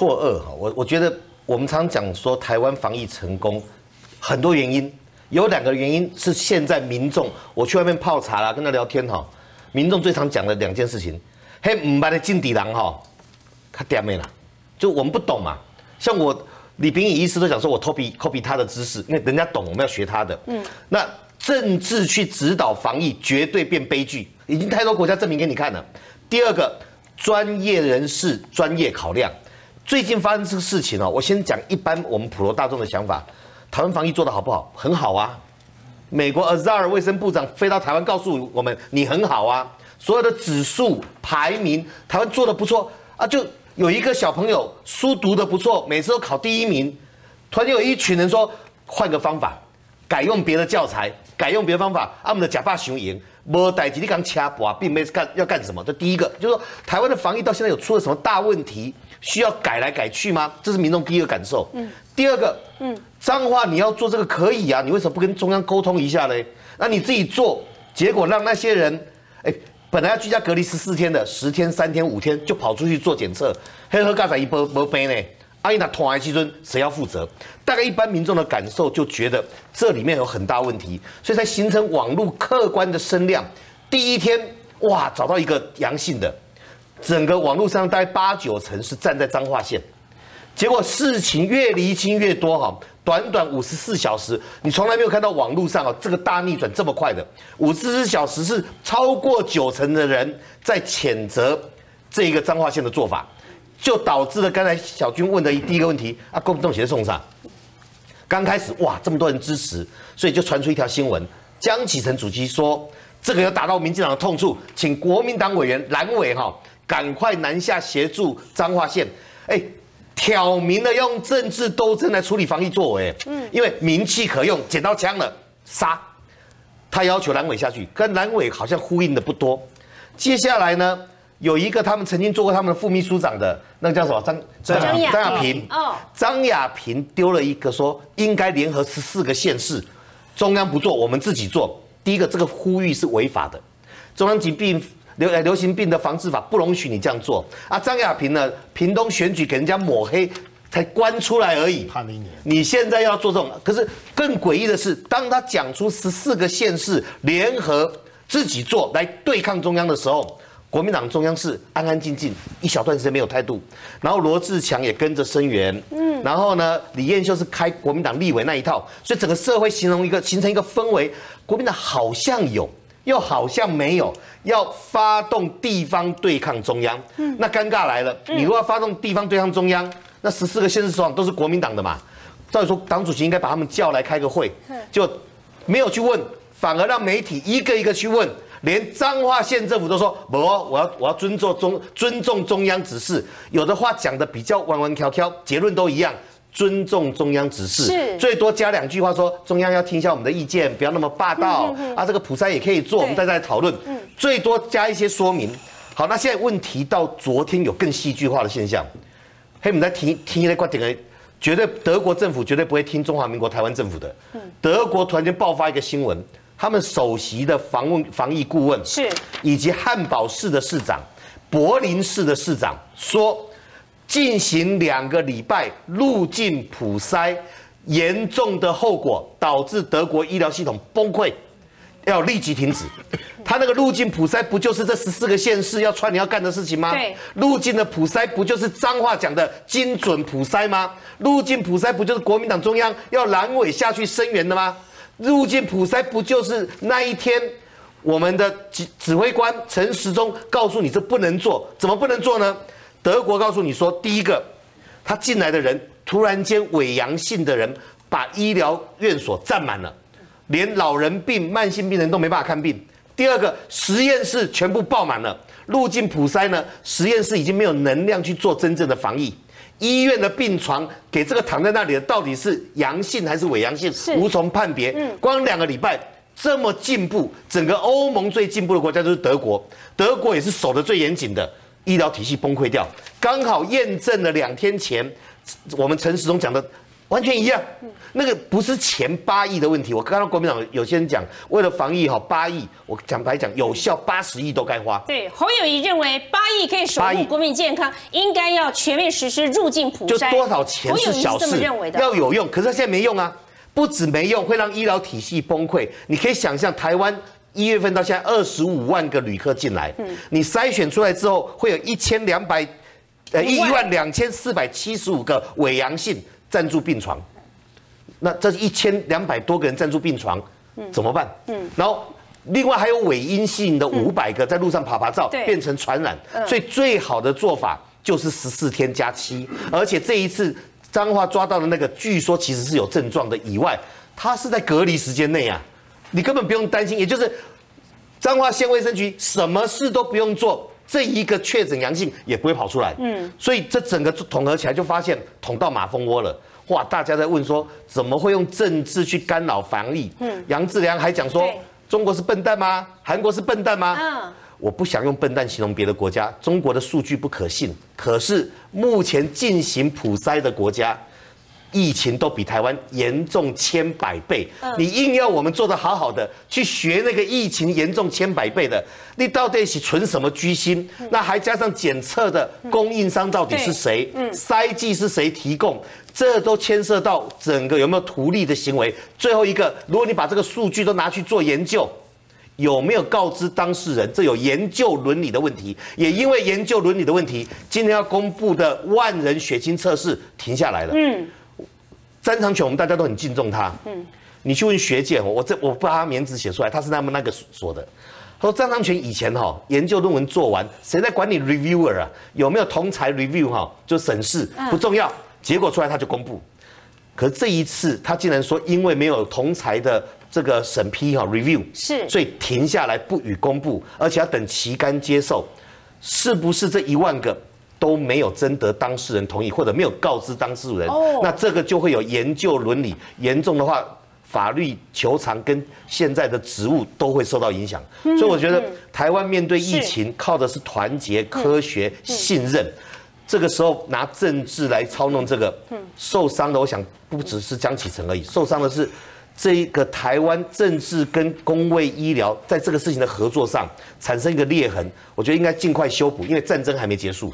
错愕哈。我我觉得我们常讲说台湾防疫成功，很多原因，有两个原因是现在民众我去外面泡茶啦，跟他聊天哈，民众最常讲的两件事情，嘿，唔捌的进底狼哈，他点咩啦，就我们不懂嘛。像我李炳宇医师都讲说，我 copy copy 他的知识，因为人家懂，我们要学他的。嗯，那政治去指导防疫，绝对变悲剧，已经太多国家证明给你看了。第二个，专业人士专业考量。最近发生这个事情哦，我先讲一般我们普罗大众的想法。台湾防疫做得好不好？很好啊。美国 Azar 卫生部长飞到台湾，告诉我们你很好啊。所有的指数排名，台湾做的不错啊。就有一个小朋友书读的不错，每次都考第一名。突然有一群人说换个方法，改用别的教材，改用别的方法，啊，我们的假发雄赢。无代志，你刚掐脖，并没干要干什么？这第一个就是说，台湾的防疫到现在有出了什么大问题，需要改来改去吗？这是民众第一个感受。嗯。第二个，嗯，脏话你要做这个可以啊，你为什么不跟中央沟通一下呢？那你自己做，结果让那些人，哎，本来要居家隔离十四天的，十天、三天、五天就跑出去做检测，黑喝咖仔一波波杯呢？阿姨那同癌基尊谁要负责？大概一般民众的感受就觉得这里面有很大问题，所以才形成网络客观的声量。第一天哇，找到一个阳性的，整个网络上大概八九成是站在彰化县。结果事情越厘清越多哈，短短五十四小时，你从来没有看到网络上啊这个大逆转这么快的。五十四小时是超过九成的人在谴责这一个彰化县的做法。就导致了刚才小军问的第一个问题啊，共动协送上，刚开始哇这么多人支持，所以就传出一条新闻，江启臣主席说这个要打到民进党的痛处，请国民党委员蓝委哈赶快南下协助彰化县，哎，挑明了用政治斗争来处理防疫作为，嗯，因为名气可用，捡到枪了杀，他要求蓝委下去，跟蓝委好像呼应的不多，接下来呢？有一个他们曾经做过他们的副秘书长的那个叫什么？张张张亚平。哦，张亚平丢了一个说应该联合十四个县市，中央不做，我们自己做。第一个这个呼吁是违法的，中央疾病流流行病的防治法不容许你这样做啊。张亚平呢，屏东选举给人家抹黑才关出来而已，判了一年。你现在要做这种，可是更诡异的是，当他讲出十四个县市联合自己做来对抗中央的时候。国民党中央是安安静静，一小段时间没有态度，然后罗志强也跟着声援，嗯，然后呢，李彦秀是开国民党立委那一套，所以整个社会形容一个形成一个氛围，国民党好像有，又好像没有，要发动地方对抗中央，嗯，那尴尬来了，你如果要发动地方对抗中央，那十四个县市首长都是国民党的嘛，照理说党主席应该把他们叫来开个会，就没有去问，反而让媒体一个一个去问。连彰化县政府都说不，我要我要尊重中尊重中央指示。有的话讲的比较弯弯翘翘，结论都一样，尊重中央指示。是，最多加两句话说中央要听一下我们的意见，不要那么霸道啊。这个普筛也可以做，我们再再讨论。最多加一些说明。好，那现在问题到昨天有更戏剧化的现象。嘿，我们在听听一个观点，绝对德国政府绝对不会听中华民国台湾政府的。德国突然间爆发一个新闻。他们首席的防问防疫顾问是，以及汉堡市的市长、柏林市的市长说，进行两个礼拜入境普筛，严重的后果导致德国医疗系统崩溃，要立即停止。他那个入境普筛不就是这十四个县市要串联要干的事情吗？对，入境的普筛不就是脏话讲的精准普筛吗？入境普筛不就是国民党中央要阑尾下去声援的吗？入境普筛不就是那一天，我们的指指挥官陈时中告诉你这不能做，怎么不能做呢？德国告诉你说，第一个，他进来的人突然间伪阳性的人把医疗院所占满了，连老人病、慢性病人都没办法看病。第二个，实验室全部爆满了，入境普筛呢，实验室已经没有能量去做真正的防疫。医院的病床给这个躺在那里的到底是阳性还是伪阳性，无从判别。光两个礼拜这么进步，整个欧盟最进步的国家就是德国，德国也是守得最严谨的，医疗体系崩溃掉。刚好验证了两天前我们陈时中讲的完全一样。那个不是前八亿的问题。我看到国民党有些人讲，为了防疫哈，八亿，我讲白讲，有效八十亿都该花。对，侯友谊认为八亿可以守护国民健康，应该要全面实施入境普筛。就多少钱是小事，要有用。可是他现在没用啊，不止没用，会让医疗体系崩溃。你可以想象，台湾一月份到现在二十五万个旅客进来，你筛选出来之后，会有一千两百，呃，一万两千四百七十五个伪阳性暂住病床。那这一千两百多个人暂住病床，怎么办？嗯，然后另外还有伪阴性的五百个在路上爬爬照，变成传染。所以最好的做法就是十四天加七，而且这一次彰化抓到的那个，据说其实是有症状的以外，他是在隔离时间内啊，你根本不用担心。也就是彰化县卫生局什么事都不用做，这一个确诊阳性也不会跑出来。嗯，所以这整个统合起来就发现捅到马蜂窝了。哇！大家在问说，怎么会用政治去干扰防疫？嗯，杨志良还讲说，中国是笨蛋吗？韩国是笨蛋吗？嗯，我不想用笨蛋形容别的国家，中国的数据不可信。可是目前进行普筛的国家。疫情都比台湾严重千百倍，你硬要我们做的好好的去学那个疫情严重千百倍的，你到底是存什么居心？那还加上检测的供应商到底是谁？筛剂是谁提供？这都牵涉到整个有没有图利的行为。最后一个，如果你把这个数据都拿去做研究，有没有告知当事人？这有研究伦理的问题。也因为研究伦理的问题，今天要公布的万人血清测试停下来了。嗯。张长们大家都很敬重他。嗯，你去问学界，我这我把他名字写出来，他是他们那个说的。他说张长全以前哈研究论文做完，谁在管理 reviewer 啊？有没有同才 review 哈？就审视不重要，结果出来他就公布。可是这一次他竟然说，因为没有同才的这个审批哈 review，是，所以停下来不予公布，而且要等旗杆接受，是不是这一万个？都没有征得当事人同意，或者没有告知当事人，那这个就会有研究伦理严重的话，法律求偿跟现在的职务都会受到影响。所以我觉得台湾面对疫情靠的是团结、科学、信任，这个时候拿政治来操弄这个，受伤的我想不只是江启臣而已，受伤的是。这一个台湾政治跟公卫医疗在这个事情的合作上产生一个裂痕，我觉得应该尽快修补，因为战争还没结束。